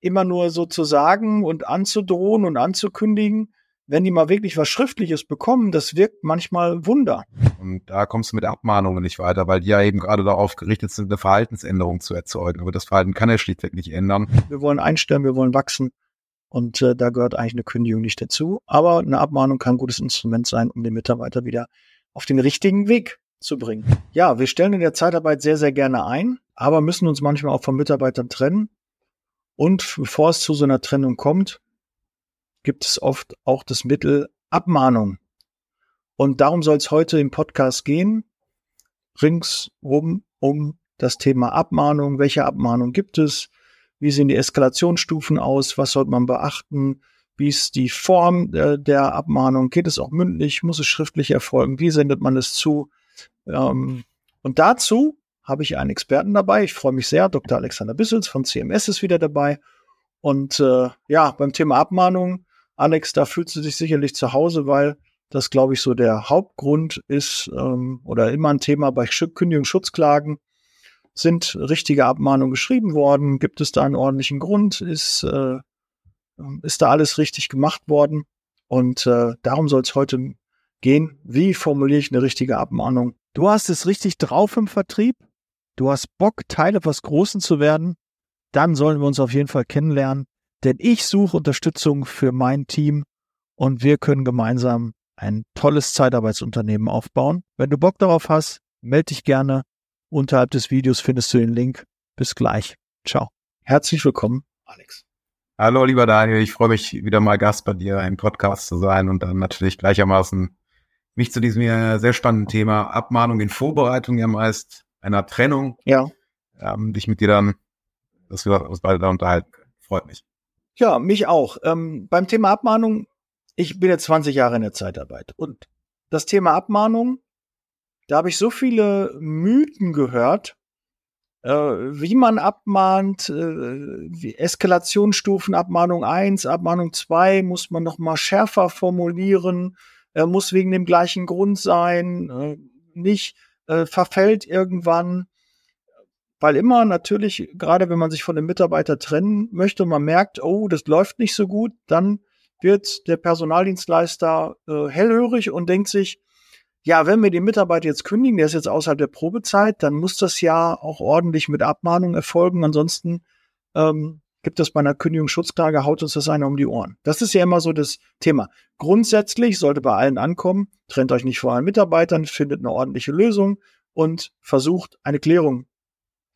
immer nur so zu sagen und anzudrohen und anzukündigen, wenn die mal wirklich was Schriftliches bekommen, das wirkt manchmal Wunder. Und da kommst du mit Abmahnungen nicht weiter, weil die ja eben gerade darauf gerichtet sind, eine Verhaltensänderung zu erzeugen. Aber das Verhalten kann er schlichtweg nicht ändern. Wir wollen einstellen, wir wollen wachsen. Und äh, da gehört eigentlich eine Kündigung nicht dazu. Aber eine Abmahnung kann ein gutes Instrument sein, um den Mitarbeiter wieder auf den richtigen Weg zu bringen. Ja, wir stellen in der Zeitarbeit sehr, sehr gerne ein, aber müssen uns manchmal auch von Mitarbeitern trennen. Und bevor es zu so einer Trennung kommt, gibt es oft auch das Mittel Abmahnung. Und darum soll es heute im Podcast gehen, ringsrum um das Thema Abmahnung. Welche Abmahnung gibt es? Wie sehen die Eskalationsstufen aus? Was sollte man beachten? Wie ist die Form äh, der Abmahnung? Geht es auch mündlich? Muss es schriftlich erfolgen? Wie sendet man es zu? Ähm, und dazu habe ich einen Experten dabei. Ich freue mich sehr. Dr. Alexander Bissels von CMS ist wieder dabei. Und äh, ja, beim Thema Abmahnung, Alex, da fühlst du dich sicherlich zu Hause, weil das, glaube ich, so der Hauptgrund ist ähm, oder immer ein Thema bei Kündigungsschutzklagen. Sind richtige Abmahnungen geschrieben worden? Gibt es da einen ordentlichen Grund? Ist, äh, ist da alles richtig gemacht worden? Und äh, darum soll es heute gehen. Wie formuliere ich eine richtige Abmahnung? Du hast es richtig drauf im Vertrieb. Du hast Bock, Teil etwas Großen zu werden. Dann sollen wir uns auf jeden Fall kennenlernen. Denn ich suche Unterstützung für mein Team und wir können gemeinsam ein tolles Zeitarbeitsunternehmen aufbauen. Wenn du Bock darauf hast, melde dich gerne. Unterhalb des Videos findest du den Link. Bis gleich. Ciao. Herzlich willkommen, Alex. Hallo, lieber Daniel. Ich freue mich, wieder mal Gast bei dir im Podcast zu sein und dann natürlich gleichermaßen mich zu diesem sehr spannenden Thema Abmahnung in Vorbereitung ja meist einer Trennung. Ja. Ähm, dich mit dir dann, dass wir uns beide da unterhalten können. Freut mich. Ja, mich auch. Ähm, beim Thema Abmahnung, ich bin jetzt 20 Jahre in der Zeitarbeit und das Thema Abmahnung, da habe ich so viele Mythen gehört, äh, wie man abmahnt, äh, Eskalationsstufen, Abmahnung 1, Abmahnung 2, muss man noch mal schärfer formulieren, äh, muss wegen dem gleichen Grund sein, äh, nicht äh, verfällt irgendwann weil immer natürlich, gerade wenn man sich von dem Mitarbeiter trennen möchte und man merkt, oh, das läuft nicht so gut, dann wird der Personaldienstleister äh, hellhörig und denkt sich, ja, wenn wir den Mitarbeiter jetzt kündigen, der ist jetzt außerhalb der Probezeit, dann muss das ja auch ordentlich mit Abmahnung erfolgen. Ansonsten ähm, gibt es bei einer Kündigungsschutzklage, haut uns das einer um die Ohren. Das ist ja immer so das Thema. Grundsätzlich sollte bei allen ankommen, trennt euch nicht vor allen Mitarbeitern, findet eine ordentliche Lösung und versucht eine Klärung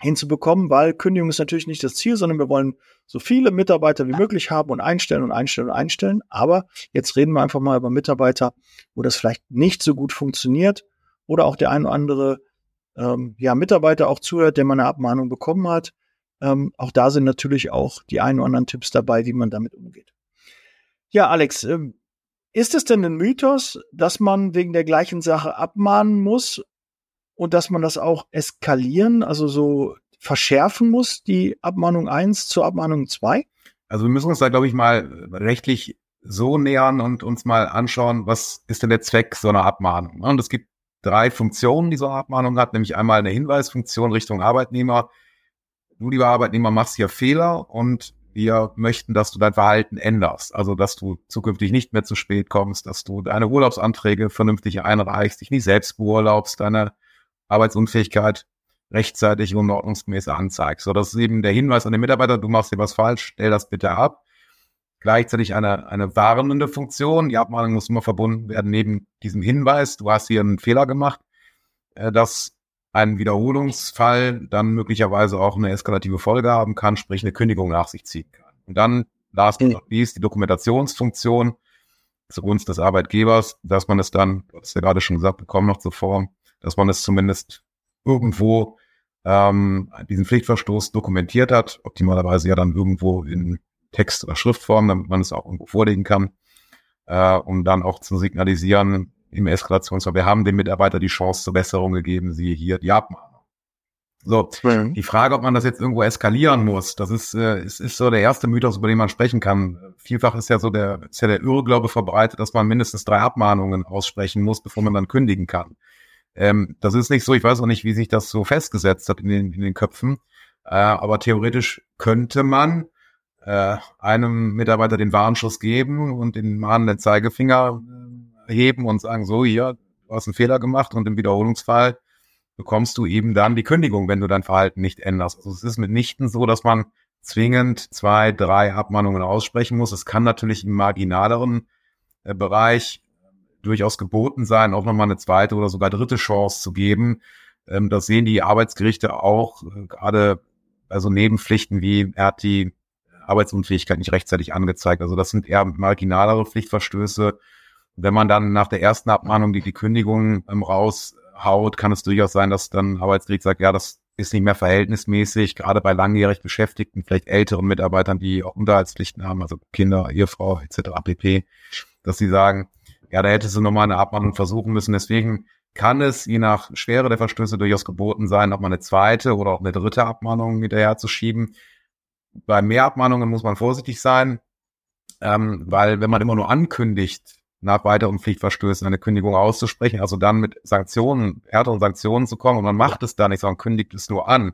hinzubekommen, weil Kündigung ist natürlich nicht das Ziel, sondern wir wollen so viele Mitarbeiter wie möglich haben und einstellen und einstellen und einstellen. Aber jetzt reden wir einfach mal über Mitarbeiter, wo das vielleicht nicht so gut funktioniert oder auch der ein oder andere ähm, ja, Mitarbeiter auch zuhört, der mal eine Abmahnung bekommen hat. Ähm, auch da sind natürlich auch die ein oder anderen Tipps dabei, wie man damit umgeht. Ja, Alex, ähm, ist es denn ein Mythos, dass man wegen der gleichen Sache abmahnen muss und dass man das auch eskalieren, also so verschärfen muss, die Abmahnung 1 zur Abmahnung 2? Also wir müssen uns da, glaube ich, mal rechtlich so nähern und uns mal anschauen, was ist denn der Zweck so einer Abmahnung? Und es gibt drei Funktionen, die so eine Abmahnung hat, nämlich einmal eine Hinweisfunktion Richtung Arbeitnehmer. Du, lieber Arbeitnehmer, machst hier Fehler und wir möchten, dass du dein Verhalten änderst. Also, dass du zukünftig nicht mehr zu spät kommst, dass du deine Urlaubsanträge vernünftig einreichst, dich nicht selbst beurlaubst, deine Arbeitsunfähigkeit rechtzeitig und ordnungsgemäß anzeigst. So, das ist eben der Hinweis an den Mitarbeiter, du machst hier was falsch, stell das bitte ab. Gleichzeitig eine, eine warnende Funktion. Die Abmahnung muss immer verbunden werden neben diesem Hinweis, du hast hier einen Fehler gemacht, äh, dass ein Wiederholungsfall dann möglicherweise auch eine eskalative Folge haben kann, sprich eine Kündigung nach sich ziehen kann. Und dann, last but not least, die Dokumentationsfunktion zugunsten des Arbeitgebers, dass man es dann, du hast ja gerade schon gesagt, bekommen noch zur Form, dass man es zumindest irgendwo ähm, diesen Pflichtverstoß dokumentiert hat, optimalerweise ja dann irgendwo in Text- oder Schriftform, damit man es auch irgendwo vorlegen kann, äh, um dann auch zu signalisieren im Eskalationsfall, wir haben dem Mitarbeiter die Chance zur Besserung gegeben, sie hier die Abmahnung. So, mhm. die Frage, ob man das jetzt irgendwo eskalieren muss, das ist, äh, ist, ist so der erste Mythos, über den man sprechen kann. Vielfach ist ja so der, ist ja der Irrglaube verbreitet, dass man mindestens drei Abmahnungen aussprechen muss, bevor man dann kündigen kann. Ähm, das ist nicht so, ich weiß auch nicht, wie sich das so festgesetzt hat in den, in den Köpfen, äh, aber theoretisch könnte man äh, einem Mitarbeiter den Warnschuss geben und den mahnenden Zeigefinger äh, heben und sagen, so, hier, du hast einen Fehler gemacht und im Wiederholungsfall bekommst du eben dann die Kündigung, wenn du dein Verhalten nicht änderst. Also es ist mitnichten so, dass man zwingend zwei, drei Abmahnungen aussprechen muss. Es kann natürlich im marginaleren äh, Bereich durchaus geboten sein, auch nochmal eine zweite oder sogar dritte Chance zu geben. Ähm, das sehen die Arbeitsgerichte auch, äh, gerade so Nebenpflichten wie er hat die Arbeitsunfähigkeit nicht rechtzeitig angezeigt. Also das sind eher marginalere Pflichtverstöße. Wenn man dann nach der ersten Abmahnung die, die Kündigung ähm, raushaut, kann es durchaus sein, dass dann Arbeitsgericht sagt, ja, das ist nicht mehr verhältnismäßig, gerade bei langjährig Beschäftigten, vielleicht älteren Mitarbeitern, die auch Unterhaltspflichten haben, also Kinder, Ehefrau etc. pp, dass sie sagen, ja, da hättest du nochmal eine Abmahnung versuchen müssen. Deswegen kann es je nach Schwere der Verstöße durchaus geboten sein, nochmal eine zweite oder auch eine dritte Abmahnung hinterher zu schieben. Bei Mehrabmahnungen muss man vorsichtig sein, ähm, weil wenn man immer nur ankündigt, nach weiteren Pflichtverstößen eine Kündigung auszusprechen, also dann mit Sanktionen, härteren Sanktionen zu kommen und man macht es da nicht, sondern kündigt es nur an,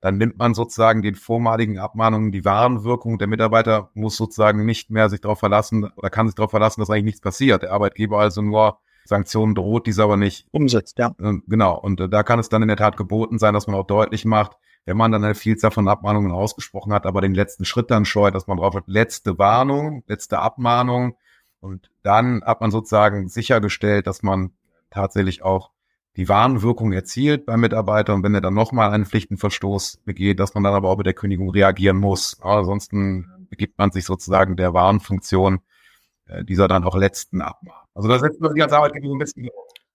dann nimmt man sozusagen den vormaligen Abmahnungen die wahren Wirkung. Der Mitarbeiter muss sozusagen nicht mehr sich darauf verlassen oder kann sich darauf verlassen, dass eigentlich nichts passiert. Der Arbeitgeber also nur Sanktionen droht, diese aber nicht umsetzt. Ja, äh, genau. Und äh, da kann es dann in der Tat geboten sein, dass man auch deutlich macht, wenn man dann eine Vielzahl von Abmahnungen ausgesprochen hat, aber den letzten Schritt dann scheut, dass man drauf hat, letzte Warnung, letzte Abmahnung. Und dann hat man sozusagen sichergestellt, dass man tatsächlich auch die Warnwirkung erzielt beim Mitarbeiter und wenn er dann nochmal einen Pflichtenverstoß begeht, dass man dann aber auch mit der Kündigung reagieren muss. Ja, ansonsten begibt man sich sozusagen der Warnfunktion äh, dieser dann auch letzten Abmahnung. Also da setzt man sich als Arbeitgeber ein bisschen.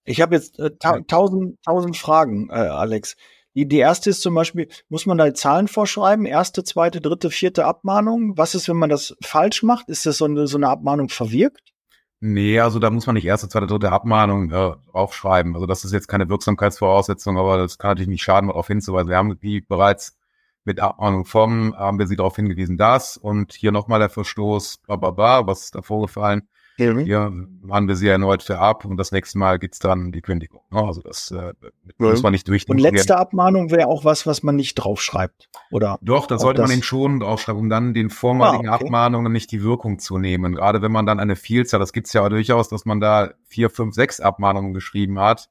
Ich habe jetzt äh, ta tausend, tausend Fragen, äh, Alex. Die, die erste ist zum Beispiel, muss man da Zahlen vorschreiben? Erste, zweite, dritte, vierte Abmahnung? Was ist, wenn man das falsch macht? Ist das so eine, so eine Abmahnung verwirkt? Nee, also da muss man nicht erste, zweite, dritte Abmahnung äh, aufschreiben. Also das ist jetzt keine Wirksamkeitsvoraussetzung, aber das kann natürlich nicht schaden, darauf hinzuweisen. Wir haben die bereits mit Abmahnung vom, haben wir sie darauf hingewiesen, das und hier nochmal der Verstoß, bla, bla, bla, was ist da vorgefallen? Mhm. Hier machen wir sie erneut für ab und das nächste Mal gibt's dann die Kündigung. Also das äh, muss man nicht durch. Und letzte Abmahnung wäre auch was, was man nicht draufschreibt, oder? Doch, da sollte man den schon draufschreiben, um dann den vormaligen ah, okay. Abmahnungen nicht die Wirkung zu nehmen. Gerade wenn man dann eine Vielzahl, das gibt's ja durchaus, dass man da vier, fünf, sechs Abmahnungen geschrieben hat.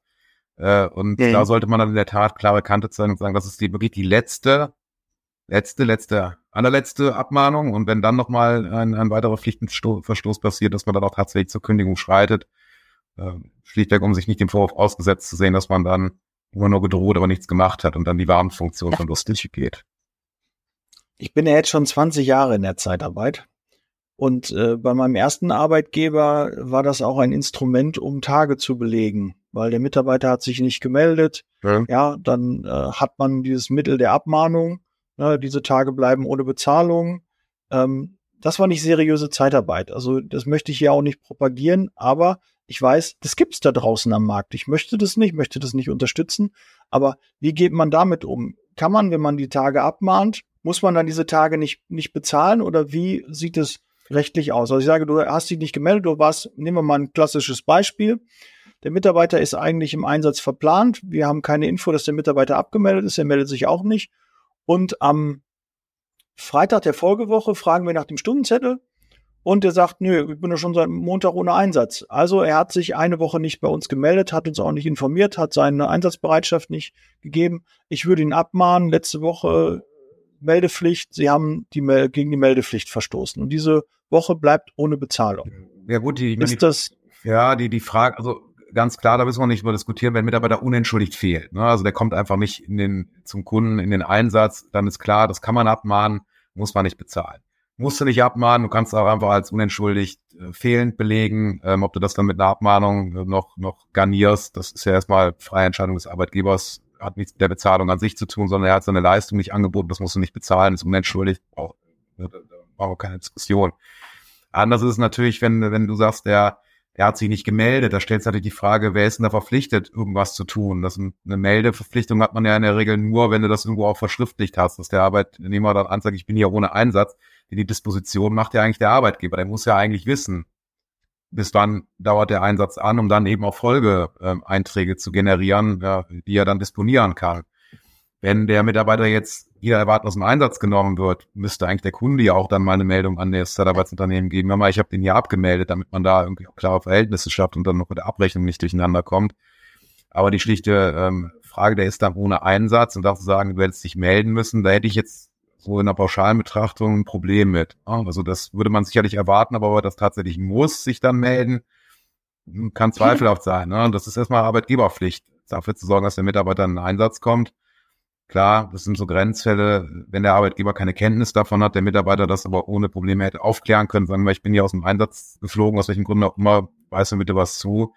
Äh, und mhm. da sollte man dann in der Tat klare Kante zeigen und sagen, das ist die, wirklich die letzte letzte, letzte, allerletzte Abmahnung. Und wenn dann nochmal ein, ein weiterer Pflichtenverstoß passiert, dass man dann auch tatsächlich zur Kündigung schreitet, äh, schlichtweg, um sich nicht dem Vorwurf ausgesetzt zu sehen, dass man dann immer nur gedroht, aber nichts gemacht hat und dann die Warnfunktion von lustig geht. Ich bin ja jetzt schon 20 Jahre in der Zeitarbeit. Und äh, bei meinem ersten Arbeitgeber war das auch ein Instrument, um Tage zu belegen, weil der Mitarbeiter hat sich nicht gemeldet. Ja, ja dann äh, hat man dieses Mittel der Abmahnung Ne, diese Tage bleiben ohne Bezahlung. Ähm, das war nicht seriöse Zeitarbeit. Also das möchte ich ja auch nicht propagieren, aber ich weiß, das gibt's da draußen am Markt. Ich möchte das nicht, möchte das nicht unterstützen. Aber wie geht man damit um? Kann man, wenn man die Tage abmahnt, muss man dann diese Tage nicht, nicht bezahlen oder wie sieht es rechtlich aus? Also ich sage, du hast dich nicht gemeldet, du warst, nehmen wir mal ein klassisches Beispiel. Der Mitarbeiter ist eigentlich im Einsatz verplant. Wir haben keine Info, dass der Mitarbeiter abgemeldet ist. Er meldet sich auch nicht. Und am Freitag der Folgewoche fragen wir nach dem Stundenzettel und er sagt, nö, ich bin ja schon seit Montag ohne Einsatz. Also er hat sich eine Woche nicht bei uns gemeldet, hat uns auch nicht informiert, hat seine Einsatzbereitschaft nicht gegeben. Ich würde ihn abmahnen. Letzte Woche Meldepflicht. Sie haben die gegen die Meldepflicht verstoßen. Und diese Woche bleibt ohne Bezahlung. Ja gut, die, ist die, das ja die die Frage, also ganz klar, da müssen wir nicht über diskutieren, wenn Mitarbeiter unentschuldigt fehlt. Ne? Also der kommt einfach nicht in den, zum Kunden in den Einsatz, dann ist klar, das kann man abmahnen, muss man nicht bezahlen. Musst du nicht abmahnen, du kannst auch einfach als unentschuldigt äh, fehlend belegen, ähm, ob du das dann mit einer Abmahnung äh, noch, noch garnierst, das ist ja erstmal freie Entscheidung des Arbeitgebers, hat nichts mit der Bezahlung an sich zu tun, sondern er hat seine Leistung nicht angeboten, das musst du nicht bezahlen, ist unentschuldigt, auch, da brauchen wir keine Diskussion. Anders ist es natürlich, wenn, wenn du sagst, der er hat sich nicht gemeldet. Da stellt sich natürlich die Frage, wer ist denn da verpflichtet, irgendwas zu tun? Das eine Meldeverpflichtung hat man ja in der Regel nur, wenn du das irgendwo auch verschriftlicht hast, dass der Arbeitnehmer dann anzeigt, ich bin hier ohne Einsatz. Die Disposition macht ja eigentlich der Arbeitgeber. Der muss ja eigentlich wissen, bis wann dauert der Einsatz an, um dann eben auch Folgeeinträge zu generieren, die er dann disponieren kann. Wenn der Mitarbeiter jetzt wieder erwarten aus dem Einsatz genommen wird, müsste eigentlich der Kunde ja auch dann mal eine Meldung an das Zeitarbeitsunternehmen geben. Mal, ich habe den hier abgemeldet, damit man da irgendwie auch klare Verhältnisse schafft und dann noch mit der Abrechnung nicht durcheinander kommt. Aber die schlichte ähm, Frage, der ist dann ohne Einsatz und darf sagen, du hättest dich melden müssen, da hätte ich jetzt so in der pauschalen Betrachtung ein Problem mit. Also das würde man sicherlich erwarten, aber er das tatsächlich muss, sich dann melden, kann zweifelhaft sein. Ne? Und das ist erstmal Arbeitgeberpflicht, dafür zu sorgen, dass der Mitarbeiter in den Einsatz kommt. Klar, das sind so Grenzfälle, wenn der Arbeitgeber keine Kenntnis davon hat, der Mitarbeiter das aber ohne Probleme hätte aufklären können, sagen wir, ich bin hier aus dem Einsatz geflogen, aus welchem Grund auch immer, weiß mir bitte was zu.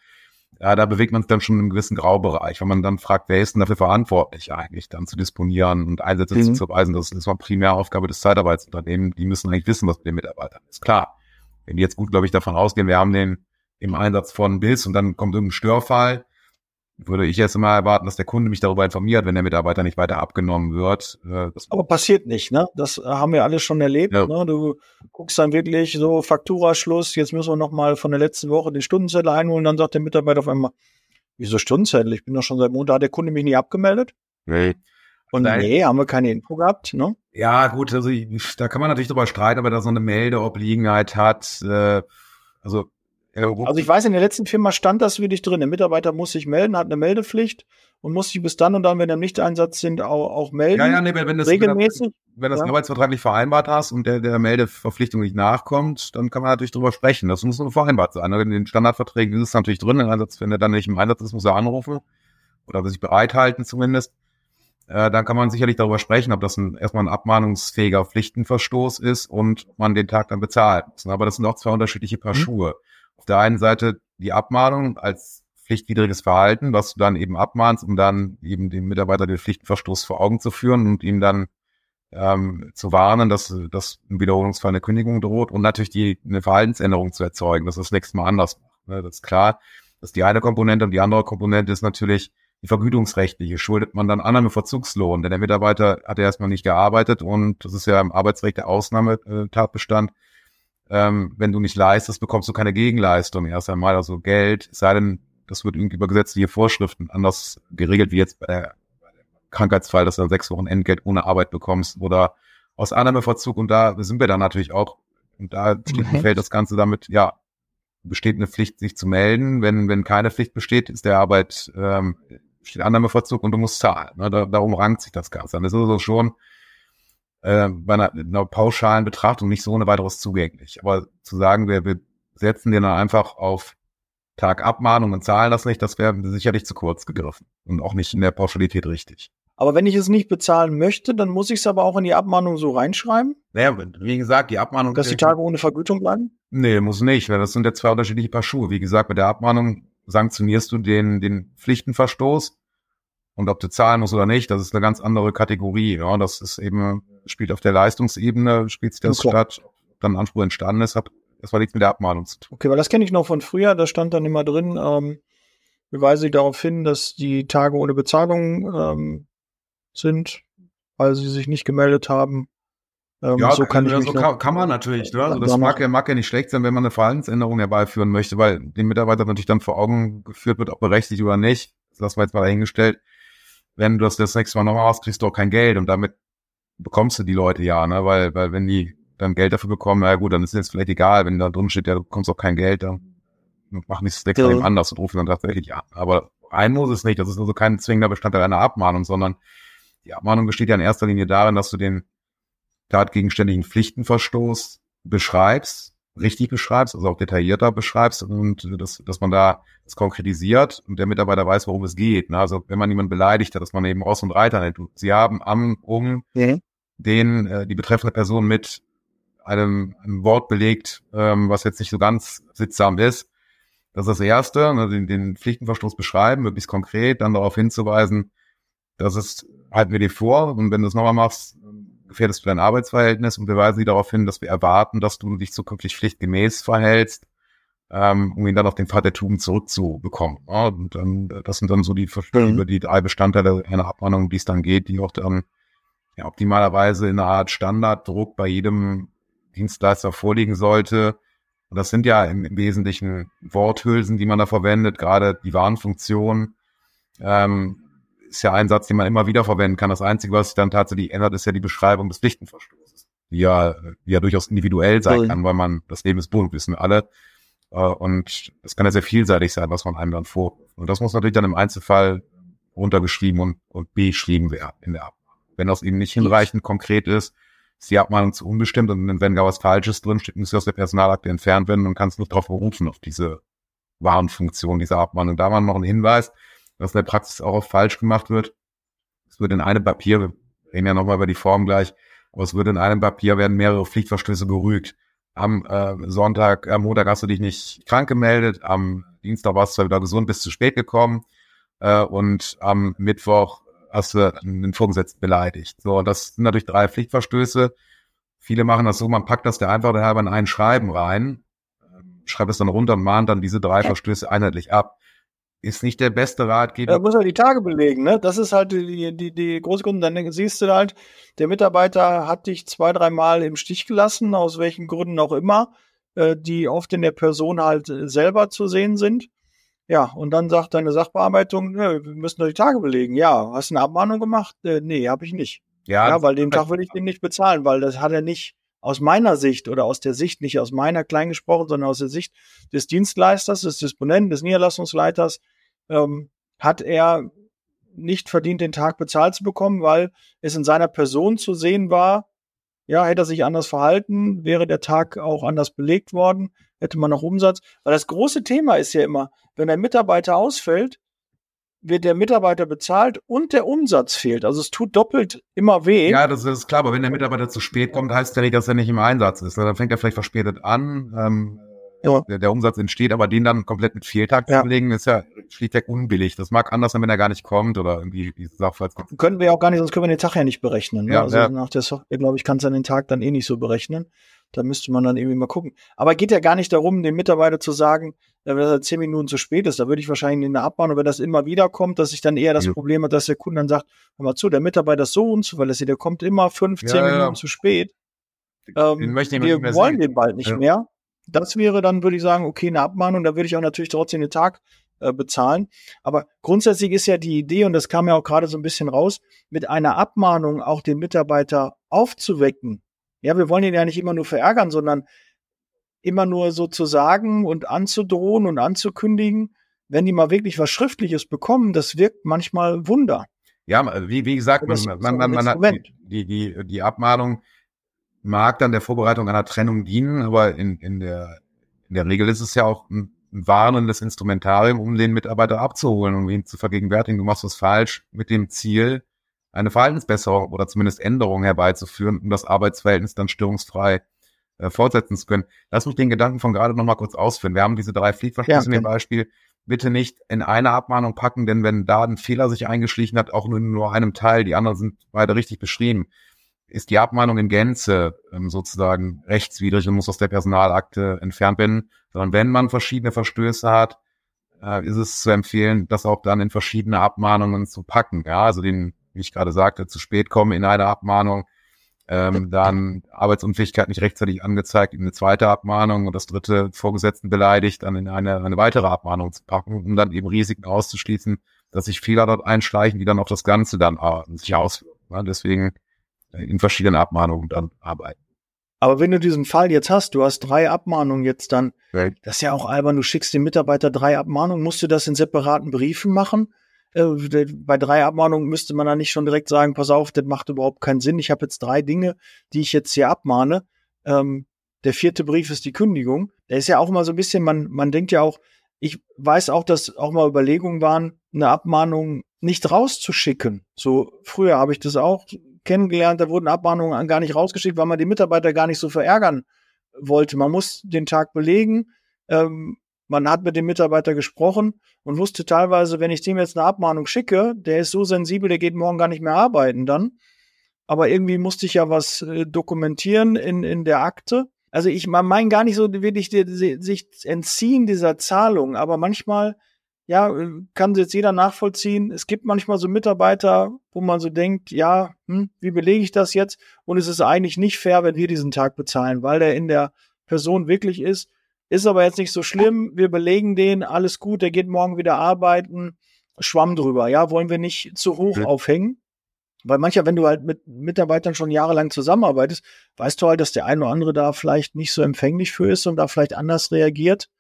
Ja, da bewegt man sich dann schon im gewissen Graubereich, wenn man dann fragt, wer ist denn dafür verantwortlich eigentlich, dann zu disponieren und Einsätze mhm. zu verweisen. Das ist mal Primäraufgabe des Zeitarbeitsunternehmens. Die müssen eigentlich wissen, was mit den Mitarbeitern ist. Klar, wenn die jetzt gut, glaube ich, davon ausgehen, wir haben den im Einsatz von bis und dann kommt irgendein Störfall, würde ich jetzt immer erwarten, dass der Kunde mich darüber informiert, wenn der Mitarbeiter nicht weiter abgenommen wird. Äh, Aber passiert nicht, ne? Das haben wir alle schon erlebt. Ja. Ne? Du guckst dann wirklich so Fakturaschluss, jetzt müssen wir noch mal von der letzten Woche den Stundenzettel einholen, dann sagt der Mitarbeiter auf einmal, wieso Stundenzettel? Ich bin doch schon seit Montag, hat der Kunde mich nie abgemeldet? Nee. Und Nein. nee, haben wir keine Info gehabt, ne? Ja, gut, also da kann man natürlich drüber streiten, ob er da so eine Meldeobliegenheit hat. Äh, also also ich weiß, in der letzten Firma stand das wirklich drin. Der Mitarbeiter muss sich melden, hat eine Meldepflicht und muss sich bis dann und dann, wenn er im Nichteinsatz sind, auch, auch melden. Ja, ja, nee, wenn das regelmäßig. Wenn das ja. arbeitsvertraglich vereinbart hast und der, der Meldeverpflichtung nicht nachkommt, dann kann man natürlich drüber sprechen. Das muss nur vereinbart sein. In den Standardverträgen ist es natürlich drin. Im Einsatz, wenn er dann nicht im Einsatz ist, muss er anrufen oder sich bereithalten zumindest. Äh, dann kann man sicherlich darüber sprechen, ob das ein, erstmal ein abmahnungsfähiger Pflichtenverstoß ist und man den Tag dann bezahlt muss. Aber das sind auch zwei unterschiedliche Paar mhm. Schuhe auf der einen Seite die Abmahnung als pflichtwidriges Verhalten, was du dann eben abmahnst, um dann eben dem Mitarbeiter den Pflichtverstoß vor Augen zu führen und ihm dann ähm, zu warnen, dass, dass im Wiederholungsfall eine Kündigung droht und natürlich die eine Verhaltensänderung zu erzeugen, dass das nächste Mal anders macht. Ne? Das ist klar. Das ist die eine Komponente und die andere Komponente ist natürlich die vergütungsrechtliche. Schuldet man dann Annahmeverzugslohn, denn der Mitarbeiter hat ja erstmal nicht gearbeitet und das ist ja im Arbeitsrecht der Ausnahmetatbestand. Äh, ähm, wenn du nicht leistest, bekommst du keine Gegenleistung erst einmal, also Geld, sei denn, das wird irgendwie über gesetzliche Vorschriften anders geregelt, wie jetzt bei der, Krankheitsfall, dass du dann sechs Wochen Entgelt ohne Arbeit bekommst oder aus Annahmeverzug und da sind wir dann natürlich auch, und da steht mhm. fällt das Ganze damit, ja, besteht eine Pflicht, sich zu melden. Wenn, wenn keine Pflicht besteht, ist der Arbeit, ähm, steht Annahmeverzug und du musst zahlen. Ne? Da, darum rankt sich das Ganze. Das ist also schon äh, bei einer, einer pauschalen Betrachtung nicht so ohne weiteres zugänglich. Aber zu sagen, wir, wir setzen den dann einfach auf Tag Abmahnung und zahlen das nicht, das wäre sicherlich zu kurz gegriffen und auch nicht in der Pauschalität richtig. Aber wenn ich es nicht bezahlen möchte, dann muss ich es aber auch in die Abmahnung so reinschreiben? Naja, wie gesagt, die Abmahnung. Dass die Tage ohne Vergütung bleiben? Nee, muss nicht, weil das sind ja zwei unterschiedliche Paar Schuhe. Wie gesagt, mit der Abmahnung sanktionierst du den, den Pflichtenverstoß und ob du zahlen musst oder nicht, das ist eine ganz andere Kategorie. Ja, das ist eben, spielt auf der Leistungsebene, spielt sich das okay. statt, dann Anspruch entstanden ist, hat das war nichts mit der Abmahnung zu tun. Okay, weil das kenne ich noch von früher, da stand dann immer drin, ähm, beweise ich darauf hin, dass die Tage ohne Bezahlung ähm, sind, weil sie sich nicht gemeldet haben. Ähm, ja, so kann, ich so kann, kann, man natürlich. Ne? Also das mag ja, mag ja nicht schlecht sein, wenn man eine Verhaltensänderung herbeiführen möchte, weil dem Mitarbeiter natürlich dann vor Augen geführt wird, ob berechtigt oder nicht. Das wir jetzt mal dahingestellt wenn du das das nächste Mal nochmal machst, kriegst du auch kein Geld und damit bekommst du die Leute ja, ne? Weil, weil wenn die dann Geld dafür bekommen, na gut, dann ist es vielleicht egal, wenn da drin steht, ja, du bekommst auch kein Geld, dann mach nichts nächste Mal anders und rufen dann tatsächlich an. Aber ein muss es nicht, das ist also kein zwingender Bestandteil einer Abmahnung, sondern die Abmahnung besteht ja in erster Linie darin, dass du den tatgegenständigen Pflichtenverstoß beschreibst richtig beschreibst, also auch detaillierter beschreibst und dass, dass man da das konkretisiert und der Mitarbeiter weiß, worum es geht. Ne? Also wenn man jemanden beleidigt hat, dass man eben Ross und Reiter nennt. Sie haben am, um mhm. Den, äh, die betreffende Person mit einem, einem Wort belegt, ähm, was jetzt nicht so ganz sittsam ist. Das ist das Erste, ne? den, den Pflichtenverstoß beschreiben, möglichst konkret, dann darauf hinzuweisen, dass es halten wir dir vor und wenn du es nochmal machst, gefährdest du dein Arbeitsverhältnis und wir weisen sie darauf hin, dass wir erwarten, dass du dich zukünftig pflichtgemäß verhältst, ähm, um ihn dann auf den Pfad der Tugend zurückzubekommen. Ja, und dann, das sind dann so die, mhm. über die drei Bestandteile einer Abmahnung, die es dann geht, die auch dann ja, optimalerweise in einer Art Standarddruck bei jedem Dienstleister vorliegen sollte. Und das sind ja im, im Wesentlichen Worthülsen, die man da verwendet, gerade die Warnfunktion. Ähm, ist ja ein Satz, den man immer wieder verwenden kann. Das Einzige, was sich dann tatsächlich ändert, ist ja die Beschreibung des Pflichtenverstoßes, die ja, die ja durchaus individuell sein kann, weil man, das Leben ist bunt, wissen wir alle. Äh, und das kann ja sehr vielseitig sein, was man einem dann vorwirft. Und das muss natürlich dann im Einzelfall runtergeschrieben und, und beschrieben werden in der Abmahnung. Wenn das eben nicht hinreichend konkret ist, ist die Abmahnung zu unbestimmt und wenn gar was Falsches drinsteht, muss sie aus der Personalakte entfernt werden und kannst nicht darauf berufen, auf diese Warnfunktion dieser Abmahnung. Da war noch ein Hinweis, was in der Praxis auch oft falsch gemacht wird. Es wird in einem Papier, wir reden ja nochmal über die Form gleich, aber es wird in einem Papier werden mehrere Pflichtverstöße gerügt. Am äh, Sonntag, am Montag hast du dich nicht krank gemeldet, am Dienstag warst du wieder gesund, bist zu spät gekommen äh, und am Mittwoch hast du einen Vorgesetzten beleidigt. So, und das sind natürlich drei Pflichtverstöße. Viele machen das so, man packt das der einfach halber in ein Schreiben rein, ähm, schreibt es dann runter und mahnt dann diese drei Verstöße einheitlich ab ist nicht der beste Ratgeber. Da muss er die Tage belegen, ne? Das ist halt die, die, die große Gründe. Dann siehst du halt, der Mitarbeiter hat dich zwei, dreimal im Stich gelassen, aus welchen Gründen auch immer, äh, die oft in der Person halt selber zu sehen sind. Ja, und dann sagt deine Sachbearbeitung, ne, wir müssen doch die Tage belegen. Ja, hast du eine Abmahnung gemacht? Äh, nee, habe ich nicht. Ja, ja weil den Tag will ich den nicht bezahlen, weil das hat er nicht aus meiner Sicht oder aus der Sicht, nicht aus meiner klein gesprochen, sondern aus der Sicht des Dienstleisters, des Disponenten, des Niederlassungsleiters, ähm, hat er nicht verdient, den Tag bezahlt zu bekommen, weil es in seiner Person zu sehen war, ja, hätte er sich anders verhalten, wäre der Tag auch anders belegt worden, hätte man noch Umsatz. Weil das große Thema ist ja immer, wenn ein Mitarbeiter ausfällt, wird der Mitarbeiter bezahlt und der Umsatz fehlt. Also es tut doppelt immer weh. Ja, das ist klar, aber wenn der Mitarbeiter zu spät kommt, heißt ja nicht, dass er nicht im Einsatz ist. Dann fängt er vielleicht verspätet an. Ähm, ja. der, der, Umsatz entsteht, aber den dann komplett mit Fehltag ja. zu belegen, ist ja schlichtweg unbillig. Das mag anders sein, wenn er gar nicht kommt oder irgendwie diese Sachverhalt Können wir ja auch gar nicht, sonst können wir den Tag ja nicht berechnen. Ne? Ja, also nach der Software, glaube ich, kann es den Tag dann eh nicht so berechnen. Da müsste man dann irgendwie mal gucken. Aber geht ja gar nicht darum, dem Mitarbeiter zu sagen, wenn er zehn Minuten zu spät ist, da würde ich wahrscheinlich in der Abmahnung, wenn das immer wieder kommt, dass ich dann eher das ja. Problem habe, dass der Kunde dann sagt, hör mal zu, der Mitarbeiter ist so unzuverlässig, der kommt immer fünf, zehn Minuten zu spät. Ähm, wir wollen den bald nicht mehr. Das wäre dann, würde ich sagen, okay, eine Abmahnung, da würde ich auch natürlich trotzdem den Tag äh, bezahlen. Aber grundsätzlich ist ja die Idee, und das kam ja auch gerade so ein bisschen raus, mit einer Abmahnung auch den Mitarbeiter aufzuwecken. Ja, wir wollen ihn ja nicht immer nur verärgern, sondern immer nur so zu sagen und anzudrohen und anzukündigen, wenn die mal wirklich was Schriftliches bekommen, das wirkt manchmal Wunder. Ja, wie, wie gesagt, man, man, man, man hat die, die, die Abmahnung mag dann der Vorbereitung einer Trennung dienen, aber in, in, der, in der Regel ist es ja auch ein, ein warnendes Instrumentarium, um den Mitarbeiter abzuholen, um ihn zu vergegenwärtigen, du machst was falsch, mit dem Ziel, eine Verhaltensbesserung oder zumindest Änderung herbeizuführen, um das Arbeitsverhältnis dann störungsfrei äh, fortsetzen zu können. Lass mich den Gedanken von gerade noch mal kurz ausführen. Wir haben diese drei Pflichtverstöße ja, in dem Beispiel. Bitte nicht in eine Abmahnung packen, denn wenn da ein Fehler sich eingeschlichen hat, auch nur in nur einem Teil, die anderen sind beide richtig beschrieben, ist die Abmahnung in Gänze ähm, sozusagen rechtswidrig und muss aus der Personalakte entfernt werden, sondern wenn man verschiedene Verstöße hat, äh, ist es zu empfehlen, das auch dann in verschiedene Abmahnungen zu packen. Ja, also den, wie ich gerade sagte, zu spät kommen in eine Abmahnung, ähm, dann Arbeitsunfähigkeit nicht rechtzeitig angezeigt in eine zweite Abmahnung und das dritte Vorgesetzten beleidigt, dann in eine, eine weitere Abmahnung zu packen, um dann eben Risiken auszuschließen, dass sich Fehler dort einschleichen, die dann auf das Ganze dann äh, sich auswirken. Ja, deswegen in verschiedenen Abmahnungen dann arbeiten. Aber wenn du diesen Fall jetzt hast, du hast drei Abmahnungen jetzt dann, right. das ist ja auch albern, du schickst dem Mitarbeiter drei Abmahnungen, musst du das in separaten Briefen machen? Äh, bei drei Abmahnungen müsste man dann nicht schon direkt sagen, pass auf, das macht überhaupt keinen Sinn. Ich habe jetzt drei Dinge, die ich jetzt hier abmahne. Ähm, der vierte Brief ist die Kündigung. Da ist ja auch immer so ein bisschen, man, man denkt ja auch, ich weiß auch, dass auch mal Überlegungen waren, eine Abmahnung nicht rauszuschicken. So früher habe ich das auch kennengelernt, da wurden Abmahnungen gar nicht rausgeschickt, weil man die Mitarbeiter gar nicht so verärgern wollte. Man muss den Tag belegen. Ähm, man hat mit dem Mitarbeiter gesprochen und wusste teilweise, wenn ich dem jetzt eine Abmahnung schicke, der ist so sensibel, der geht morgen gar nicht mehr arbeiten dann. Aber irgendwie musste ich ja was äh, dokumentieren in, in der Akte. Also ich meine gar nicht so wirklich sich entziehen dieser Zahlung, aber manchmal ja, kann jetzt jeder nachvollziehen. Es gibt manchmal so Mitarbeiter, wo man so denkt, ja, hm, wie belege ich das jetzt? Und es ist eigentlich nicht fair, wenn wir diesen Tag bezahlen, weil der in der Person wirklich ist. Ist aber jetzt nicht so schlimm. Wir belegen den, alles gut, der geht morgen wieder arbeiten. Schwamm drüber. Ja, wollen wir nicht zu hoch mhm. aufhängen? Weil mancher, wenn du halt mit Mitarbeitern schon jahrelang zusammenarbeitest, weißt du halt, dass der eine oder andere da vielleicht nicht so empfänglich für ist und da vielleicht anders reagiert,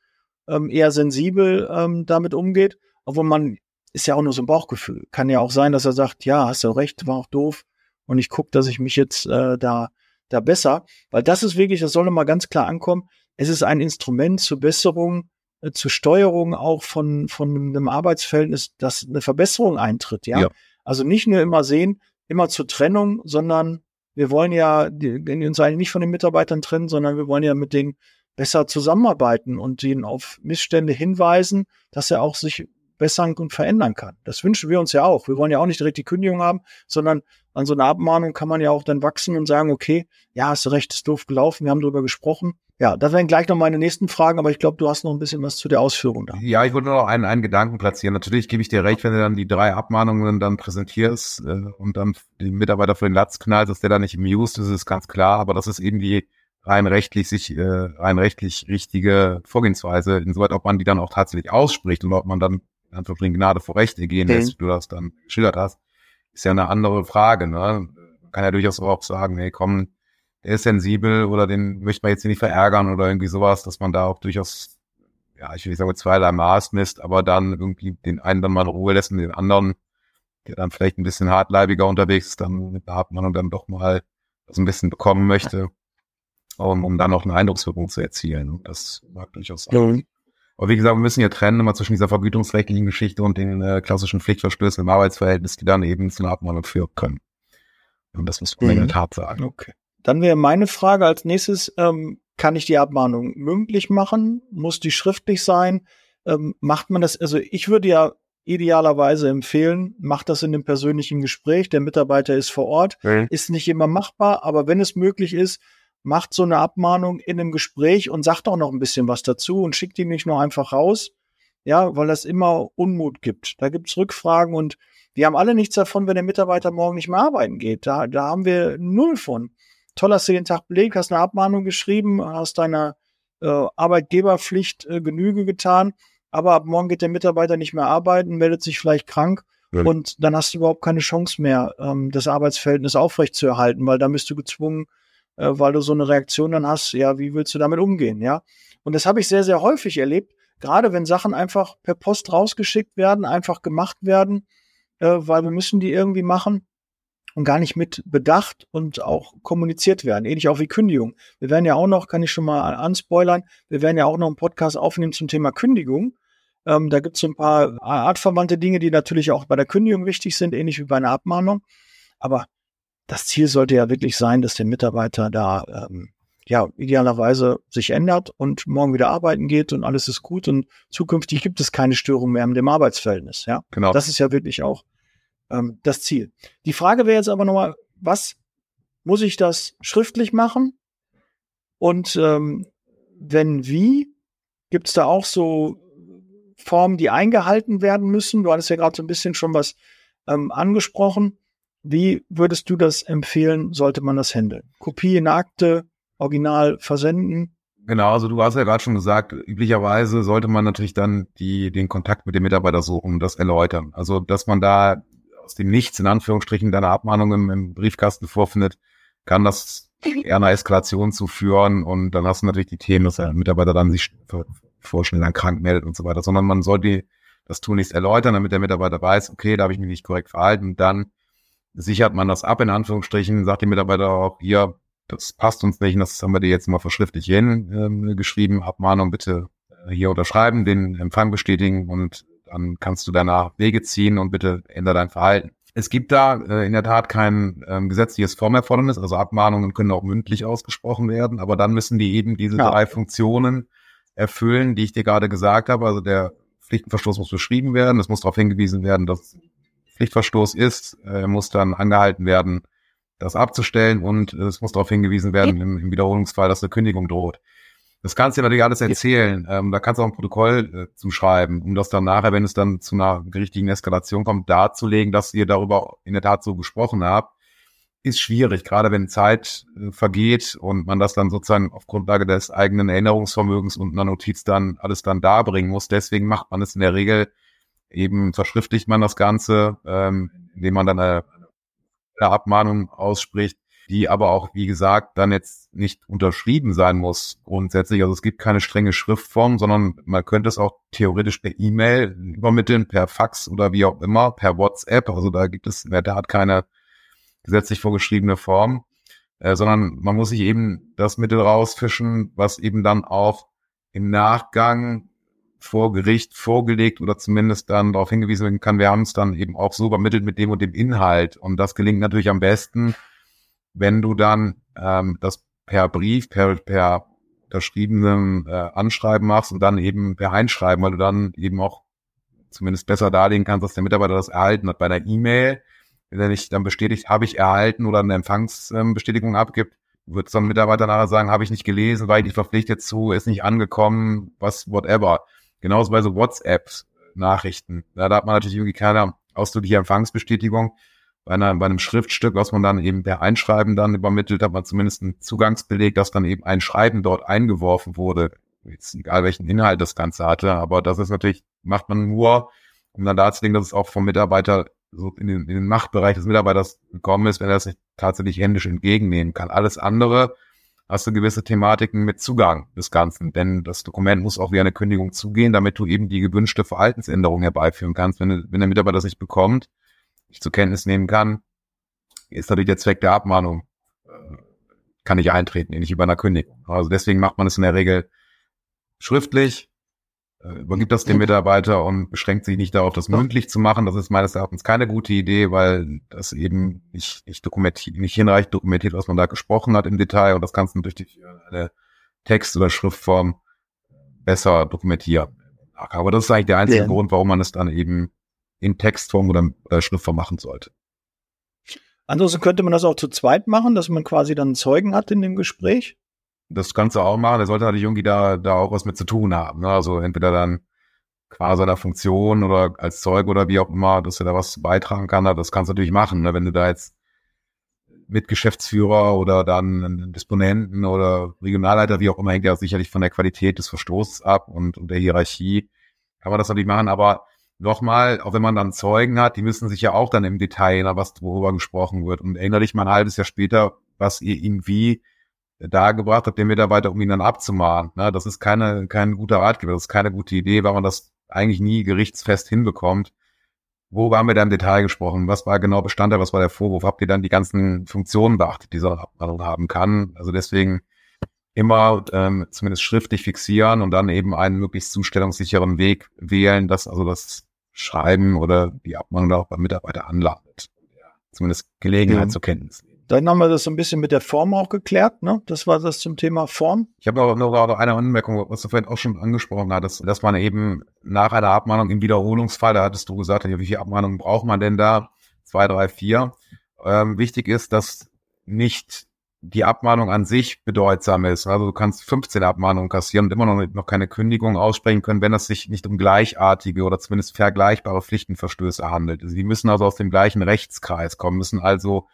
ähm, eher sensibel ähm, damit umgeht. Obwohl man ist ja auch nur so ein Bauchgefühl. Kann ja auch sein, dass er sagt, ja, hast du recht, war auch doof und ich gucke, dass ich mich jetzt äh, da da besser, weil das ist wirklich, das soll nochmal ganz klar ankommen. Es ist ein Instrument zur Besserung, äh, zur Steuerung auch von von einem Arbeitsverhältnis, dass eine Verbesserung eintritt. Ja, ja. also nicht nur immer sehen, immer zur Trennung, sondern wir wollen ja die, uns eigentlich nicht von den Mitarbeitern trennen, sondern wir wollen ja mit denen besser zusammenarbeiten und ihnen auf Missstände hinweisen, dass er auch sich bessern und verändern kann. Das wünschen wir uns ja auch. Wir wollen ja auch nicht direkt die Kündigung haben, sondern an so einer Abmahnung kann man ja auch dann wachsen und sagen, okay, ja, hast du recht, ist doof gelaufen, wir haben darüber gesprochen. Ja, das wären gleich noch meine nächsten Fragen, aber ich glaube, du hast noch ein bisschen was zu der Ausführung da. Ja, ich wollte noch einen, einen Gedanken platzieren. Natürlich gebe ich dir recht, wenn du dann die drei Abmahnungen dann präsentierst äh, und dann den Mitarbeiter für den Latz knallt, dass der da nicht amused ist, ist ganz klar, aber das ist eben die rein rechtlich sich äh, rein rechtlich richtige Vorgehensweise, insoweit ob man die dann auch tatsächlich ausspricht und ob man dann in Anführungsstrichen Gnade vor Recht ergehen okay. lässt, wie du das dann geschildert hast, ist ja eine andere Frage. Ne? Man kann ja durchaus auch sagen, hey, komm, der ist sensibel oder den möchte man jetzt nicht verärgern oder irgendwie sowas, dass man da auch durchaus, ja, ich will nicht sagen, zweierlei Maß misst, aber dann irgendwie den einen dann mal in Ruhe lässt und den anderen, der dann vielleicht ein bisschen hartleibiger unterwegs ist, dann mit einer man und dann doch mal so ein bisschen bekommen möchte, um, um dann noch eine Eindruckswirkung zu erzielen. Das mag durchaus sein. Ja. Aber wie gesagt, wir müssen ja trennen immer zwischen dieser vergütungsrechtlichen Geschichte und den äh, klassischen Pflichtverstößen im Arbeitsverhältnis, die dann eben zu einer Abmahnung führen können. Und das muss man mhm. in der Tat sagen. Okay. Dann wäre meine Frage als nächstes, ähm, kann ich die Abmahnung mündlich machen? Muss die schriftlich sein? Ähm, macht man das, also ich würde ja idealerweise empfehlen, macht das in einem persönlichen Gespräch. Der Mitarbeiter ist vor Ort, mhm. ist nicht immer machbar, aber wenn es möglich ist, macht so eine Abmahnung in einem Gespräch und sagt auch noch ein bisschen was dazu und schickt ihn nicht nur einfach raus, ja, weil das immer Unmut gibt. Da gibt's Rückfragen und wir haben alle nichts davon, wenn der Mitarbeiter morgen nicht mehr arbeiten geht. Da, da haben wir null von. Toll, hast du den Tag belegt, hast eine Abmahnung geschrieben, hast deiner äh, Arbeitgeberpflicht äh, Genüge getan, aber ab morgen geht der Mitarbeiter nicht mehr arbeiten, meldet sich vielleicht krank ja. und dann hast du überhaupt keine Chance mehr, ähm, das Arbeitsverhältnis aufrechtzuerhalten, weil da bist du gezwungen, äh, weil du so eine Reaktion dann hast, ja, wie willst du damit umgehen, ja? Und das habe ich sehr, sehr häufig erlebt, gerade wenn Sachen einfach per Post rausgeschickt werden, einfach gemacht werden, äh, weil wir müssen die irgendwie machen und gar nicht mit bedacht und auch kommuniziert werden. Ähnlich auch wie Kündigung. Wir werden ja auch noch, kann ich schon mal anspoilern, wir werden ja auch noch einen Podcast aufnehmen zum Thema Kündigung. Ähm, da gibt es so ein paar artverwandte Dinge, die natürlich auch bei der Kündigung wichtig sind, ähnlich wie bei einer Abmahnung. Aber das Ziel sollte ja wirklich sein, dass der Mitarbeiter da ähm, ja idealerweise sich ändert und morgen wieder arbeiten geht und alles ist gut und zukünftig gibt es keine Störung mehr in dem Arbeitsverhältnis. Ja, genau. Das ist ja wirklich auch ähm, das Ziel. Die Frage wäre jetzt aber nochmal, was muss ich das schriftlich machen? Und ähm, wenn wie, gibt es da auch so Formen, die eingehalten werden müssen? Du hattest ja gerade so ein bisschen schon was ähm, angesprochen. Wie würdest du das empfehlen, sollte man das handeln? Kopie in Akte, Original versenden? Genau, also du hast ja gerade schon gesagt, üblicherweise sollte man natürlich dann die, den Kontakt mit dem Mitarbeiter suchen und das erläutern. Also, dass man da aus dem Nichts in Anführungsstrichen deine Abmahnung im, im Briefkasten vorfindet, kann das eher einer Eskalation zu führen und dann hast du natürlich die Themen, dass der Mitarbeiter dann sich vorschnell dann krank meldet und so weiter, sondern man sollte das tunlichst erläutern, damit der Mitarbeiter weiß, okay, da habe ich mich nicht korrekt verhalten. Und dann sichert man das ab, in Anführungsstrichen, sagt die Mitarbeiter auch, hier, das passt uns nicht, das haben wir dir jetzt mal verschriftlich hin äh, geschrieben, Abmahnung bitte äh, hier unterschreiben, den Empfang bestätigen und dann kannst du danach Wege ziehen und bitte ändere dein Verhalten. Es gibt da äh, in der Tat kein ähm, gesetzliches Formerfordernis, also Abmahnungen können auch mündlich ausgesprochen werden, aber dann müssen die eben diese ja. drei Funktionen erfüllen, die ich dir gerade gesagt habe. Also der Pflichtenverstoß muss beschrieben werden, es muss darauf hingewiesen werden, dass Pflichtverstoß ist, äh, muss dann angehalten werden, das abzustellen und es muss darauf hingewiesen werden im, im, Wiederholungsfall, dass eine Kündigung droht. Das kannst du dir natürlich alles erzählen. Ähm, da kannst du auch ein Protokoll äh, zuschreiben, um das dann nachher, wenn es dann zu einer richtigen Eskalation kommt, darzulegen, dass ihr darüber in der Tat so gesprochen habt. Ist schwierig, gerade wenn Zeit äh, vergeht und man das dann sozusagen auf Grundlage des eigenen Erinnerungsvermögens und einer Notiz dann alles dann darbringen muss. Deswegen macht man es in der Regel eben verschriftlicht man das Ganze, ähm, indem man dann eine, eine Abmahnung ausspricht, die aber auch, wie gesagt, dann jetzt nicht unterschrieben sein muss grundsätzlich. Also es gibt keine strenge Schriftform, sondern man könnte es auch theoretisch per E-Mail übermitteln, per Fax oder wie auch immer, per WhatsApp. Also da gibt es in der Tat keine gesetzlich vorgeschriebene Form, äh, sondern man muss sich eben das Mittel rausfischen, was eben dann auch im Nachgang vor Gericht vorgelegt oder zumindest dann darauf hingewiesen werden kann, wir haben es dann eben auch so übermittelt mit dem und dem Inhalt. Und das gelingt natürlich am besten, wenn du dann ähm, das per Brief, per, per unterschriebenem äh, Anschreiben machst und dann eben per Einschreiben, weil du dann eben auch zumindest besser darlegen kannst, dass der Mitarbeiter das erhalten hat. Bei einer E-Mail, wenn er nicht dann bestätigt, habe ich erhalten oder eine Empfangsbestätigung abgibt, wird so ein Mitarbeiter nachher sagen, habe ich nicht gelesen, weil ich nicht verpflichtet zu, ist nicht angekommen, was, whatever. Genauso bei so WhatsApp-Nachrichten. Da hat man natürlich irgendwie keine ausdrückliche Empfangsbestätigung. Bei, einer, bei einem Schriftstück, was man dann eben per Einschreiben dann übermittelt, hat man zumindest einen Zugangsbeleg, dass dann eben ein Schreiben dort eingeworfen wurde. Jetzt egal welchen Inhalt das Ganze hatte, aber das ist natürlich, macht man nur, um dann darzulegen, dass es auch vom Mitarbeiter so in den, in den Machtbereich des Mitarbeiters gekommen ist, wenn er das nicht tatsächlich händisch entgegennehmen kann. Alles andere hast du gewisse Thematiken mit Zugang des Ganzen, denn das Dokument muss auch wie eine Kündigung zugehen, damit du eben die gewünschte Verhaltensänderung herbeiführen kannst. Wenn, wenn der Mitarbeiter das nicht bekommt, nicht zur Kenntnis nehmen kann, ist natürlich der Zweck der Abmahnung, äh, kann nicht eintreten, nicht über einer Kündigung. Also deswegen macht man es in der Regel schriftlich, äh, übergibt das dem Mitarbeiter und beschränkt sich nicht darauf, das mündlich zu machen. Das ist meines Erachtens keine gute Idee, weil das eben nicht, nicht dokumentiert, nicht hinreichend dokumentiert, was man da gesprochen hat im Detail. Und das kannst du durch eine Text- oder Schriftform besser dokumentieren. Aber das ist eigentlich der einzige ja. Grund, warum man es dann eben in Textform oder äh, Schriftform machen sollte. Ansonsten könnte man das auch zu zweit machen, dass man quasi dann einen Zeugen hat in dem Gespräch das kannst du auch machen. Der sollte natürlich irgendwie da, da auch was mit zu tun haben. Ne? Also entweder dann quasi seiner Funktion oder als Zeug oder wie auch immer, dass er da was beitragen kann. Das kannst du natürlich machen. Ne? Wenn du da jetzt mit Geschäftsführer oder dann einen Disponenten oder Regionalleiter, wie auch immer, hängt ja sicherlich von der Qualität des Verstoßes ab und, und der Hierarchie. Kann man das natürlich machen, aber nochmal, auch wenn man dann Zeugen hat, die müssen sich ja auch dann im Detail, was worüber gesprochen wird. Und erinnere dich mal ein halbes Jahr später, was ihr ihm wie dargebracht habt, den Mitarbeiter, um ihn dann abzumahnen. Ne? Das ist keine, kein guter Ratgeber, das ist keine gute Idee, weil man das eigentlich nie gerichtsfest hinbekommt. Wo haben wir da im Detail gesprochen? Was war genau Bestandteil? Was war der Vorwurf? Habt ihr dann die ganzen Funktionen beachtet, die so Abmahnung haben kann? Also deswegen immer ähm, zumindest schriftlich fixieren und dann eben einen möglichst zustellungssicheren Weg wählen, dass also das Schreiben oder die Abmahnung auch beim Mitarbeiter anlandet. Zumindest Gelegenheit ja. zur Kenntnis nehmen. Dann haben wir das so ein bisschen mit der Form auch geklärt, ne? Das war das zum Thema Form. Ich habe aber noch eine Anmerkung, was du vorhin auch schon angesprochen hattest, dass man eben nach einer Abmahnung im Wiederholungsfall, da hattest du gesagt, ja, wie viele Abmahnungen braucht man denn da? Zwei, drei, vier. Ähm, wichtig ist, dass nicht die Abmahnung an sich bedeutsam ist. Also du kannst 15 Abmahnungen kassieren und immer noch, noch keine Kündigung aussprechen können, wenn es sich nicht um gleichartige oder zumindest vergleichbare Pflichtenverstöße handelt. Sie müssen also aus dem gleichen Rechtskreis kommen, müssen also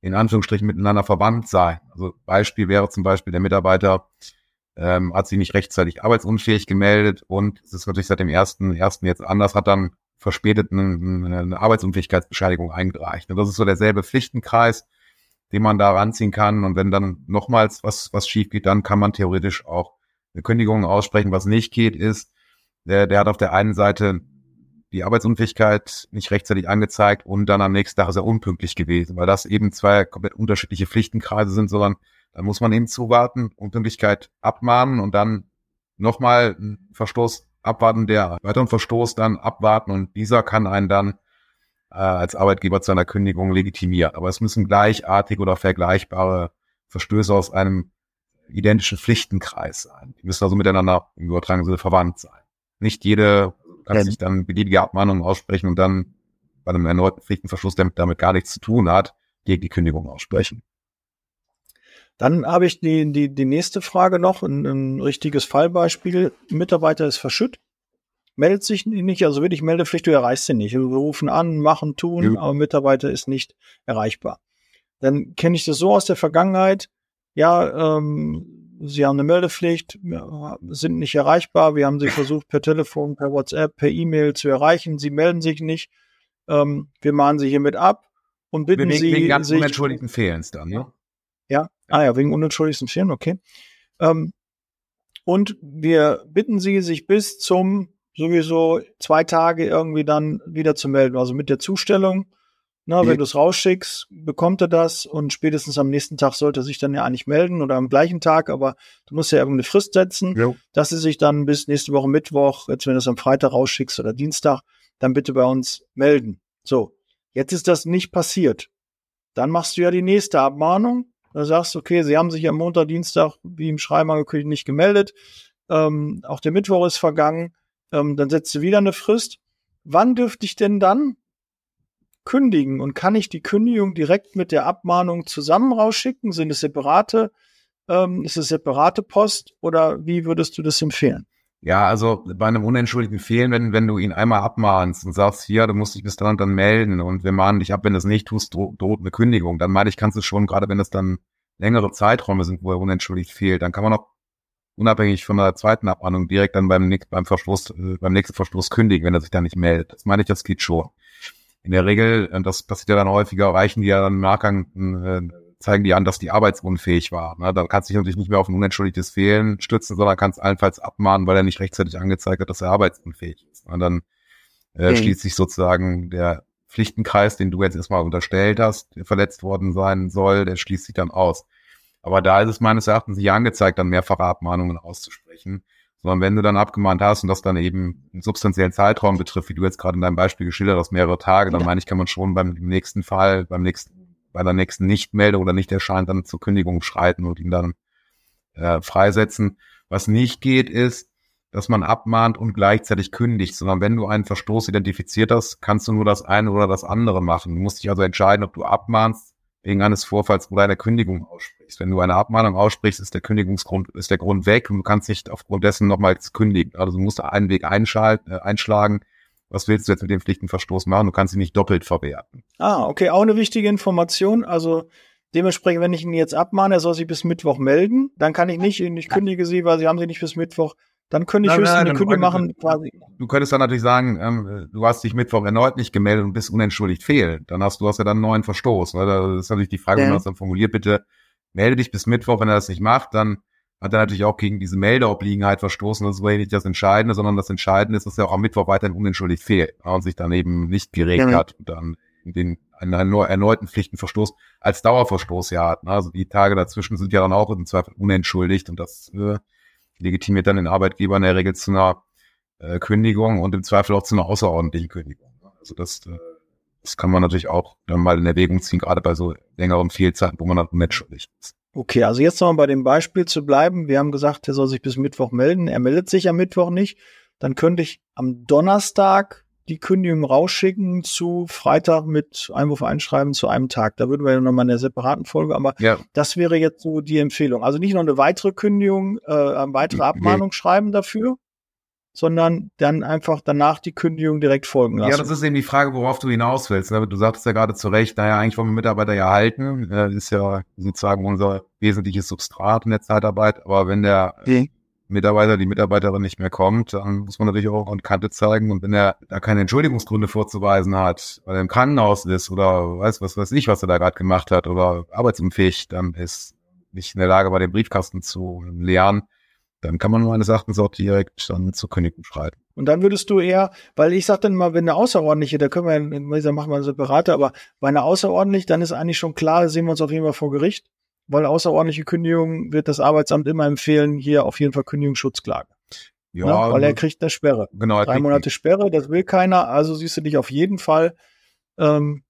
in Anführungsstrichen miteinander verwandt sein. Also Beispiel wäre zum Beispiel, der Mitarbeiter ähm, hat sich nicht rechtzeitig arbeitsunfähig gemeldet und es ist natürlich seit dem ersten, ersten jetzt anders, hat dann verspätet eine, eine Arbeitsunfähigkeitsbescheinigung eingereicht. Und das ist so derselbe Pflichtenkreis, den man da ranziehen kann. Und wenn dann nochmals was, was schief geht, dann kann man theoretisch auch eine Kündigung aussprechen. Was nicht geht, ist, der, der hat auf der einen Seite die Arbeitsunfähigkeit nicht rechtzeitig angezeigt und dann am nächsten Tag ist er unpünktlich gewesen, weil das eben zwei komplett unterschiedliche Pflichtenkreise sind, sondern dann muss man eben zuwarten, Unpünktlichkeit abmahnen und dann nochmal einen Verstoß abwarten, der weiteren Verstoß dann abwarten und dieser kann einen dann äh, als Arbeitgeber zu einer Kündigung legitimieren. Aber es müssen gleichartig oder vergleichbare Verstöße aus einem identischen Pflichtenkreis sein. Die müssen also miteinander im übertragenen Sinne verwandt sein. Nicht jede kann ja. sich dann beliebige Abmahnungen aussprechen und dann bei einem erneuten Pflichtenverschluss, der damit gar nichts zu tun hat, gegen die Kündigung aussprechen. Dann habe ich die, die, die nächste Frage noch, ein, ein richtiges Fallbeispiel. Mitarbeiter ist verschütt, meldet sich nicht, also wirklich Meldepflicht, du erreichst sie nicht. Wir rufen an, machen, tun, ja. aber Mitarbeiter ist nicht erreichbar. Dann kenne ich das so aus der Vergangenheit, ja, ähm, Sie haben eine Meldepflicht, sind nicht erreichbar. Wir haben Sie versucht per Telefon, per WhatsApp, per E-Mail zu erreichen. Sie melden sich nicht. Ähm, wir mahnen Sie hiermit ab und bitten wegen, Sie wegen ganz sich, unentschuldigten Fehlens dann, ne? Ja, ah ja, wegen unentschuldigten Fehlen, okay. Ähm, und wir bitten Sie, sich bis zum sowieso zwei Tage irgendwie dann wieder zu melden. Also mit der Zustellung. Na, wenn du es rausschickst, bekommt er das und spätestens am nächsten Tag sollte er sich dann ja eigentlich melden oder am gleichen Tag, aber du musst ja irgendeine Frist setzen, Jo. dass sie sich dann bis nächste Woche Mittwoch, jetzt wenn du es am Freitag rausschickst oder Dienstag, dann bitte bei uns melden. So, jetzt ist das nicht passiert. Dann machst du ja die nächste Abmahnung. Da sagst du, okay, sie haben sich am Montag, Dienstag, wie im Schreiben angekündigt, nicht gemeldet. Ähm, auch der Mittwoch ist vergangen. Ähm, dann setzt du wieder eine Frist. Wann dürfte ich denn dann kündigen? Und kann ich die Kündigung direkt mit der Abmahnung zusammen rausschicken? Sind es separate, ähm, ist es separate Post oder wie würdest du das empfehlen? Ja, also bei einem unentschuldigten Fehlen, wenn, wenn du ihn einmal abmahnst und sagst, hier, du musst dich bis dann und dann melden und wir mahnen dich ab, wenn du es nicht tust, dro droht eine Kündigung, dann meine ich, kannst du schon, gerade wenn das dann längere Zeiträume sind, wo er unentschuldigt fehlt, dann kann man auch unabhängig von der zweiten Abmahnung direkt dann beim, nächsten- beim Verstoß, äh, beim nächsten Verstoß kündigen, wenn er sich dann nicht meldet. Das meine ich, das geht schon. In der Regel, und das passiert ja dann häufiger, reichen die ja dann im Nachgang, äh, zeigen die an, dass die arbeitsunfähig war. Ne? Dann kannst du dich natürlich nicht mehr auf ein unentschuldigtes Fehlen stützen, sondern kannst allenfalls abmahnen, weil er nicht rechtzeitig angezeigt hat, dass er arbeitsunfähig ist. Und dann äh, Mhm. schließt sich sozusagen der Pflichtenkreis, den du jetzt erstmal unterstellt hast, der verletzt worden sein soll, der schließt sich dann aus. Aber da ist es meines Erachtens nicht angezeigt, dann mehrfache Abmahnungen auszusprechen, sondern wenn du dann abgemahnt hast und das dann eben einen substanziellen Zeitraum betrifft, wie du jetzt gerade in deinem Beispiel geschildert hast, mehrere Tage, dann Ja. meine ich, kann man schon beim nächsten Fall, beim nächsten, bei der nächsten Nichtmeldung oder nicht erscheint, dann zur Kündigung schreiten und ihn dann äh, freisetzen. Was nicht geht, ist, dass man abmahnt und gleichzeitig kündigt, sondern wenn du einen Verstoß identifiziert hast, kannst du nur das eine oder das andere machen. Du musst dich also entscheiden, ob du abmahnst wegen eines Vorfalls oder eine Kündigung aussprichst. Wenn du eine Abmahnung aussprichst, ist der Kündigungsgrund, ist der Grund weg und du kannst nicht aufgrund dessen nochmals kündigen. Also du musst einen Weg einschalten, äh, einschlagen. Was willst du jetzt mit dem Pflichtenverstoß machen? Du kannst ihn nicht doppelt verwerten. Ah, okay, auch eine wichtige Information. Also dementsprechend, wenn ich ihn jetzt abmahne, er soll sich bis Mittwoch melden, dann kann ich nicht, ich kündige sie, weil sie haben sie nicht bis Mittwoch. Dann könnte ich Nein, höchstens nein, eine Kündigung machen, quasi. Du könntest dann natürlich sagen, ähm, du hast dich Mittwoch erneut nicht gemeldet und bist unentschuldigt fehlen. Dann hast du hast ja dann einen neuen Verstoß. Ne? Das ist natürlich die Frage, wie man das dann formuliert, bitte melde dich bis Mittwoch, wenn er das nicht macht, dann hat er natürlich auch gegen diese Meldeobliegenheit verstoßen. Das ist nicht das Entscheidende, sondern das Entscheidende ist, dass er auch am Mittwoch weiterhin unentschuldigt fehlt und sich dann eben nicht geregt Ja. hat und dann den einen erneu- erneuten Pflichtenverstoß als Dauerverstoß ja hat. Ne? Also die Tage dazwischen sind ja dann auch im Zweifel unentschuldigt und das äh, legitimiert dann den Arbeitgeber in der Regel zu einer äh, Kündigung und im Zweifel auch zu einer außerordentlichen Kündigung. Also das, äh, das kann man natürlich auch dann mal in Erwägung ziehen, gerade bei so längeren Fehlzeiten, wo man dann unentschuldigt ist. Okay, also jetzt nochmal bei dem Beispiel zu bleiben. Wir haben gesagt, er soll sich bis Mittwoch melden. Er meldet sich am Mittwoch nicht. Dann könnte ich am Donnerstag die Kündigung rausschicken zu Freitag mit Einwurf einschreiben zu einem Tag. Da würden wir ja nochmal in der separaten Folge, aber Ja, das wäre jetzt so die Empfehlung. Also nicht noch eine weitere Kündigung, äh, eine weitere Nee. Abmahnung schreiben dafür, sondern dann einfach danach die Kündigung direkt folgen lassen. ja, das ist eben die Frage, worauf du hinaus willst. ne? Du sagtest ja gerade zu Recht, naja, eigentlich wollen wir Mitarbeiter ja halten. Äh, ist ja sozusagen unser wesentliches Substrat in der Zeitarbeit. Aber wenn der Nee. Mitarbeiter, die Mitarbeiterin nicht mehr kommt, dann muss man natürlich auch an Kante zeigen. Und wenn er da keine Entschuldigungsgründe vorzuweisen hat, weil er im Krankenhaus ist oder weiß was weiß ich, was er da gerade gemacht hat oder arbeitsunfähig, dann ist nicht in der Lage, bei dem Briefkasten zu leeren, dann kann man meines Erachtens auch direkt dann zur Kündigung schreiten. Und dann würdest du eher, weil ich sag dann mal, wenn eine außerordentliche, da können wir, machen wir eine separate, aber bei einer außerordentlich, dann ist eigentlich schon klar, sehen wir uns auf jeden Fall vor Gericht, weil außerordentliche Kündigung wird das Arbeitsamt immer empfehlen, hier auf jeden Fall Kündigungsschutzklage. Ja, ne? Weil er kriegt eine Sperre. genau. Drei Monate Sperre, das will keiner, also siehst du dich auf jeden Fall ähm,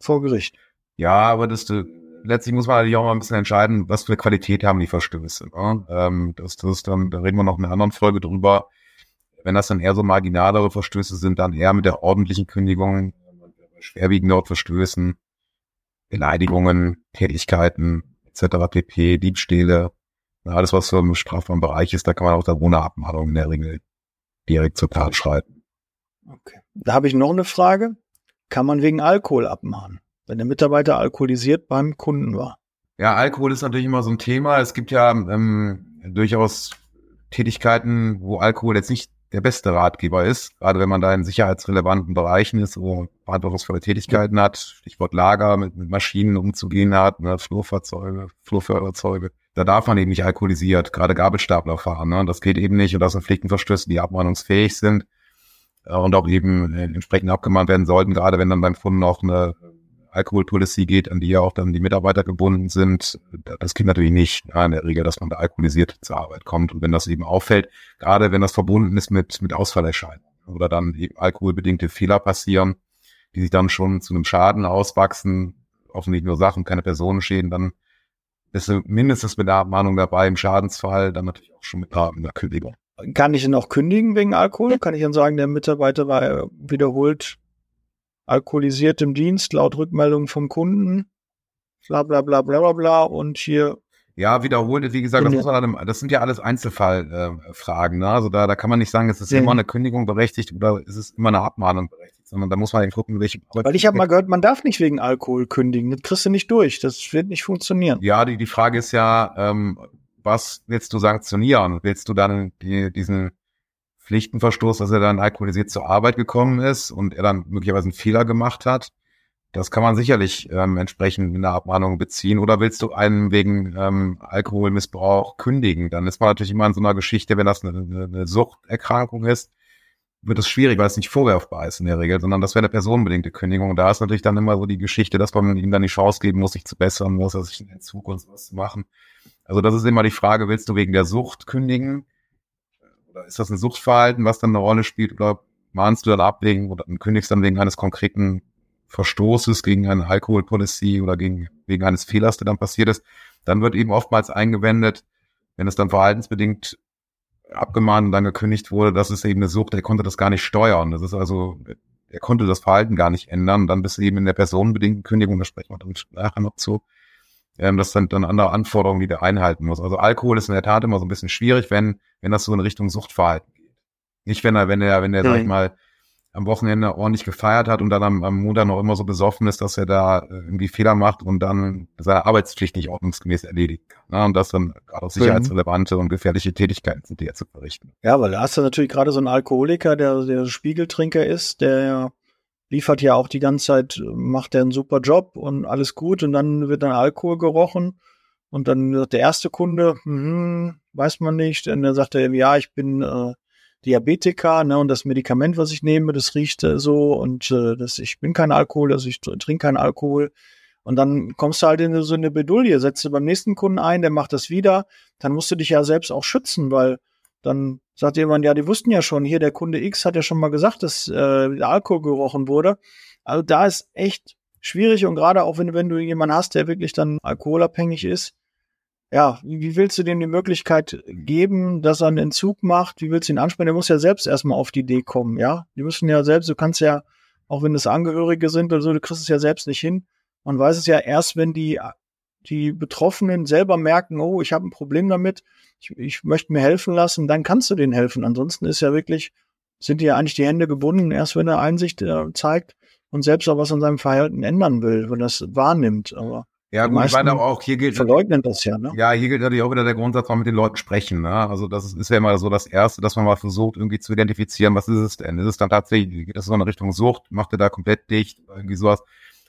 vor Gericht. Ja, aber das äh, letztlich muss man natürlich auch mal ein bisschen entscheiden, was für eine Qualität haben die Verstöße. Ne? Ähm, das, das dann, da reden wir noch in einer anderen Folge drüber. Wenn das dann eher so marginalere Verstöße sind, dann eher mit der ordentlichen Kündigung, bei schwerwiegenden Verstößen, Beleidigungen, Tätigkeiten etc. pp, Diebstähle, alles was so im strafbaren Bereich ist, da kann man auch dann ohne Abmahnung in der Regel direkt zur Tat schreiten. Okay. Da habe ich noch eine Frage. Kann man wegen Alkohol abmahnen, wenn der Mitarbeiter alkoholisiert beim Kunden war? Ja, Alkohol ist natürlich immer so ein Thema. Es gibt ja ähm, durchaus Tätigkeiten, wo Alkohol jetzt nicht der beste Ratgeber ist, gerade wenn man da in sicherheitsrelevanten Bereichen ist, wo verantwortungsvolle Tätigkeiten hat, Stichwort Lager, mit, mit Maschinen umzugehen hat, ne, Flurfahrzeuge, Flurfahrzeuge. Da darf man eben nicht alkoholisiert, gerade Gabelstapler fahren. Ne? Das geht eben nicht und das sind Pflichtenverstöße, die abmahnungsfähig sind äh, und auch eben äh, entsprechend abgemahnt werden sollten, gerade wenn dann beim Kunden auch eine Alkoholpolicy geht, an die ja auch dann die Mitarbeiter gebunden sind. Das geht natürlich nicht ja, in der Regel, dass man da alkoholisiert zur Arbeit kommt. Und wenn das eben auffällt, gerade wenn das verbunden ist mit, mit Ausfallerscheinungen oder dann eben alkoholbedingte Fehler passieren, die sich dann schon zu einem Schaden auswachsen, hoffentlich nur Sachen, keine Personenschäden, dann ist mindestens mit der Abmahnung dabei, im Schadensfall dann natürlich auch schon mit einer Kündigung. Kann ich ihn auch kündigen wegen Alkohol? Kann ich dann sagen, der Mitarbeiter war wiederholt alkoholisiert im Dienst, laut Rückmeldung vom Kunden, bla bla bla bla bla bla und hier. Ja, wiederholt, wie gesagt, das, muss man dann, das sind ja alles Einzelfallfragen. Äh, ne? Also da, da kann man nicht sagen, ist es ja. immer eine Kündigung berechtigt oder ist es immer eine Abmahnung berechtigt, sondern da muss man eben gucken, welche. Weil ich habe mal gehört, man darf nicht wegen Alkohol kündigen. Das kriegst du nicht durch. Das wird nicht funktionieren. Ja, die, die Frage ist ja, ähm, was willst du sanktionieren? Willst du dann die, diesen Pflichtenverstoß, dass er dann alkoholisiert zur Arbeit gekommen ist und er dann möglicherweise einen Fehler gemacht hat. Das kann man sicherlich ähm, entsprechend in der Abmahnung beziehen. Oder willst du einen wegen ähm, Alkoholmissbrauch kündigen? Dann ist man natürlich immer in so einer Geschichte, wenn das eine, eine Suchterkrankung ist, wird es schwierig, weil es nicht vorwerfbar ist in der Regel, sondern das wäre eine personenbedingte Kündigung. Und da ist natürlich dann immer so die Geschichte, dass man ihm dann die Chance geben muss, sich zu bessern, muss er sich in Zukunft was zu machen. Also das ist immer die Frage, willst du wegen der Sucht kündigen? Ist das ein Suchtverhalten, was dann eine Rolle spielt? Oder mahnst du dann ab wegen oder kündigst dann wegen eines konkreten Verstoßes gegen eine Alkoholpolicy oder gegen, wegen eines Fehlers, der dann passiert ist? Dann wird eben oftmals eingewendet, wenn es dann verhaltensbedingt abgemahnt und dann gekündigt wurde, das ist eben eine Sucht, er konnte das gar nicht steuern. Das ist also, er konnte das Verhalten gar nicht ändern. Dann bist du eben in der personenbedingten Kündigung, da sprechen wir dann nachher noch zu. Ähm, das sind dann andere Anforderungen, die der einhalten muss. Also Alkohol ist in der Tat immer so ein bisschen schwierig, wenn, wenn das so in Richtung Suchtverhalten geht. Nicht, wenn er, wenn er, wenn er, sag ich mal, am Wochenende ordentlich gefeiert hat und dann am, am Montag noch immer so besoffen ist, dass er da äh, irgendwie Fehler macht und dann seine Arbeitspflicht nicht ordnungsgemäß erledigt kann. Ne? Und das dann gerade auch sicherheitsrelevante und gefährliche Tätigkeiten sind, die er zu verrichten. Ja, weil da hast du natürlich gerade so einen Alkoholiker, der der Spiegeltrinker ist, der liefert ja auch die ganze Zeit, macht er einen super Job und alles gut und dann wird dann Alkohol gerochen und dann sagt der erste Kunde, hm, weiß man nicht, und dann sagt er, ja, ich bin äh, Diabetiker, ne, und das Medikament, was ich nehme, das riecht äh, so und äh, das, ich bin kein Alkohol, also ich trinke keinen Alkohol. Und dann kommst du halt in so eine Bedulie, setzt du beim nächsten Kunden ein, der macht das wieder, dann musst du dich ja selbst auch schützen, weil dann sagt jemand, ja, die wussten ja schon, hier der Kunde X hat ja schon mal gesagt, dass äh, Alkohol gerochen wurde. Also da ist echt schwierig und gerade auch wenn, wenn du jemanden hast, der wirklich dann alkoholabhängig ist, ja, wie willst du dem die Möglichkeit geben, dass er einen Entzug macht? Wie willst du ihn ansprechen? Der muss ja selbst erstmal auf die Idee kommen, ja? Die müssen ja selbst, du kannst ja, auch wenn es Angehörige sind oder so, du kriegst es ja selbst nicht hin. Man weiß es ja erst, wenn die, die Betroffenen selber merken, oh, ich habe ein Problem damit, ich, ich möchte mir helfen lassen, dann kannst du denen helfen. Ansonsten ist ja wirklich, sind dir ja eigentlich die Hände gebunden, erst wenn er Einsicht äh, zeigt und selbst auch was an seinem Verhalten ändern will, wenn er es wahrnimmt. Aber ja, gut, ich meine auch hier gilt verleugnen das ja, ne? Ja, hier gilt natürlich auch wieder der Grundsatz, man mit den Leuten sprechen. Ne? Also das ist, ist ja immer so das Erste, dass man mal versucht, irgendwie zu identifizieren, was ist es denn? Ist es dann tatsächlich, geht das so in Richtung Sucht, macht er da komplett dicht, irgendwie sowas?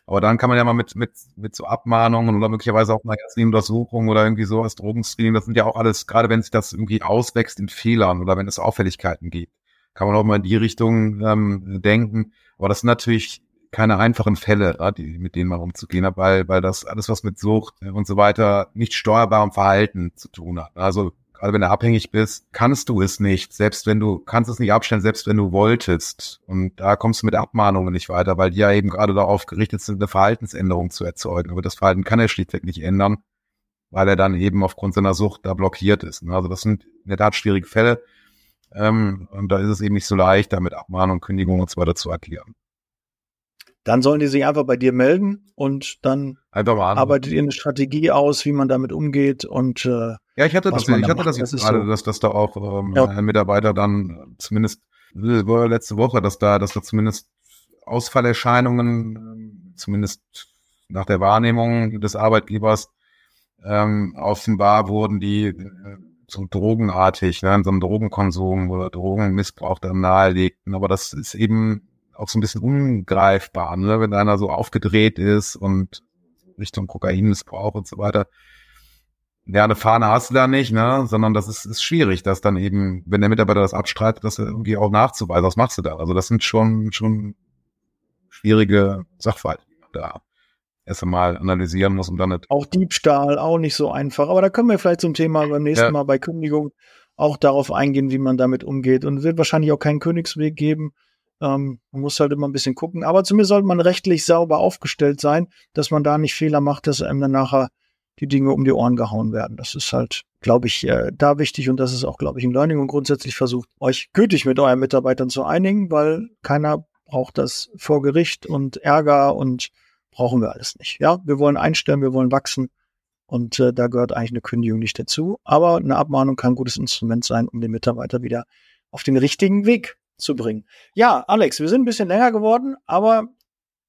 Aber dann kann man ja mal mit, mit, mit so Abmahnungen oder möglicherweise auch einer ärztlichen Untersuchung oder irgendwie sowas, Drogenscreening, das sind ja auch alles, gerade wenn sich das irgendwie auswächst in Fehlern oder wenn es Auffälligkeiten gibt, kann man auch mal in die Richtung ähm, denken. Aber das sind natürlich keine einfachen Fälle, die, mit denen man umzugehen hat, weil, weil das alles, was mit Sucht und so weiter nicht steuerbarem Verhalten zu tun hat. Also gerade wenn du abhängig bist, kannst du es nicht, selbst wenn du, kannst es nicht abstellen, selbst wenn du wolltest. Und da kommst du mit Abmahnungen nicht weiter, weil die ja eben gerade darauf gerichtet sind, eine Verhaltensänderung zu erzeugen. Aber das Verhalten kann er schlichtweg nicht ändern, weil er dann eben aufgrund seiner Sucht da blockiert ist. Also das sind in der Tat schwierige Fälle. Ähm, und da ist es eben nicht so leicht, da mit Abmahnung, Kündigung und so weiter zu agieren dann sollen die sich einfach bei dir melden und dann arbeitet ihr eine Strategie aus, wie man damit umgeht und äh, ja, ich hatte das, ich hatte das jetzt das gerade, so. dass, dass da auch ähm, ja. ein Mitarbeiter dann zumindest letzte Woche, dass da, dass da zumindest Ausfallerscheinungen, zumindest nach der Wahrnehmung des Arbeitgebers, ähm, offenbar wurden die äh, so drogenartig, ne, in so einem Drogenkonsum oder Drogenmissbrauch dann nahelegten. Aber das ist eben auch so ein bisschen ungreifbar, ne? wenn einer so aufgedreht ist und Richtung Kokainmissbrauch und so weiter. Ja, eine Fahne hast du da nicht, ne? Sondern das ist, ist schwierig, dass dann eben, wenn der Mitarbeiter das abstreitet, das irgendwie auch nachzuweisen. Was machst du da? Also das sind schon, schon schwierige Sachverhalte, die man da erst einmal analysieren muss und dann nicht. Auch Diebstahl, auch nicht so einfach. Aber da können wir vielleicht zum Thema beim nächsten ja. Mal bei Kündigung auch darauf eingehen, wie man damit umgeht. Und es wird wahrscheinlich auch keinen Königsweg geben. Ähm, man muss halt immer ein bisschen gucken. Aber zumindest sollte man rechtlich sauber aufgestellt sein, dass man da nicht Fehler macht, dass einem dann nachher die Dinge um die Ohren gehauen werden. Das ist halt, glaube ich, äh, da wichtig und das ist auch, glaube ich, im Learning und grundsätzlich versucht, euch gütig mit euren Mitarbeitern zu einigen, weil keiner braucht das vor Gericht und Ärger und brauchen wir alles nicht. Ja, wir wollen einstellen, wir wollen wachsen und äh, da gehört eigentlich eine Kündigung nicht dazu. Aber eine Abmahnung kann ein gutes Instrument sein, um den Mitarbeiter wieder auf den richtigen Weg zu bringen. Ja, Alex, wir sind ein bisschen länger geworden, aber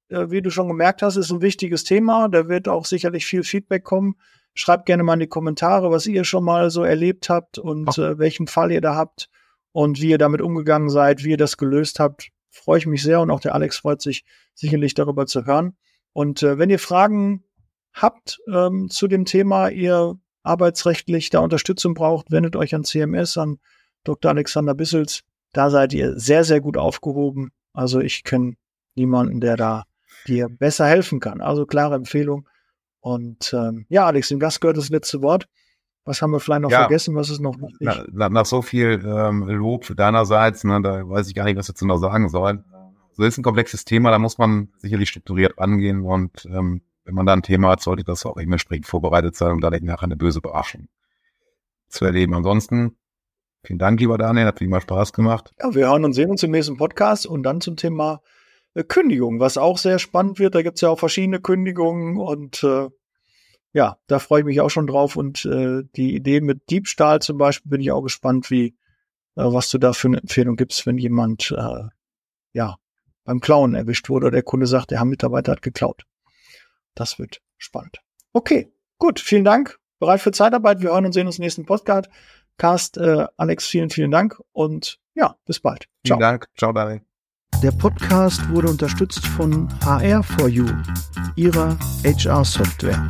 äh, wie du schon gemerkt hast, ist ein wichtiges Thema. Da wird auch sicherlich viel Feedback kommen. Schreibt gerne mal in die Kommentare, was ihr schon mal so erlebt habt und äh, welchen Fall ihr da habt und wie ihr damit umgegangen seid, wie ihr das gelöst habt. Freue ich mich sehr und auch der Alex freut sich sicherlich darüber zu hören. Und äh, wenn ihr Fragen habt ähm, zu dem Thema, ihr arbeitsrechtlich da Unterstützung braucht, wendet euch an CMS, an Dr. Alexander Bissels. Da seid ihr sehr, sehr gut aufgehoben. Also ich kenne niemanden, der da dir besser helfen kann. Also klare Empfehlung. Und ähm, ja, Alex, dem Gast gehört das letzte Wort. Was haben wir vielleicht noch ja, vergessen? Was ist noch wichtig? Nach, nach so viel ähm, Lob deinerseits, ne, da weiß ich gar nicht, was ich dazu noch sagen soll. So ist ein komplexes Thema, da muss man sicherlich strukturiert rangehen und ähm, wenn man da ein Thema hat, sollte das auch entsprechend vorbereitet sein, um da nicht nachher eine böse Überraschung zu erleben. Ansonsten Vielen Dank, lieber Daniel, hat wie immer Spaß gemacht. Ja, wir hören und sehen uns im nächsten Podcast und dann zum Thema äh, Kündigung, was auch sehr spannend wird. Da gibt es ja auch verschiedene Kündigungen und äh, ja, da freue ich mich auch schon drauf. Und äh, die Idee mit Diebstahl zum Beispiel bin ich auch gespannt, wie äh, was du da für eine Empfehlung gibst, wenn jemand äh, ja beim Klauen erwischt wurde oder der Kunde sagt, der Mitarbeiter hat geklaut. Das wird spannend. Okay, gut, vielen Dank. Bereit für Zeitarbeit. Wir hören und sehen uns im nächsten Podcast. Cast. Äh, Alex, vielen, vielen Dank und ja, bis bald. Ciao. Vielen Dank. Ciao, Daniel. Der Podcast wurde unterstützt von HR4U, ihrer HR-Software.